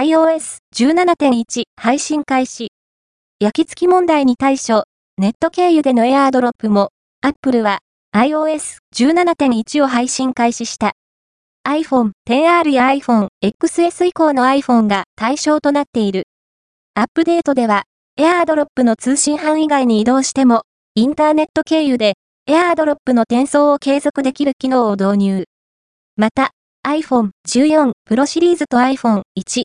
iOS 17.1配信開始。焼き付き問題に対処、ネット経由でのエアードロップも、Apple は iOS 17.1を配信開始した。iPhone XR や iPhone XS 以降の iPhone が対象となっている。アップデートでは、エアードロップの通信範囲外に移動しても、インターネット経由で、エアードロップの転送を継続できる機能を導入。また、iPhone 14 Pro シリーズと iPhone 1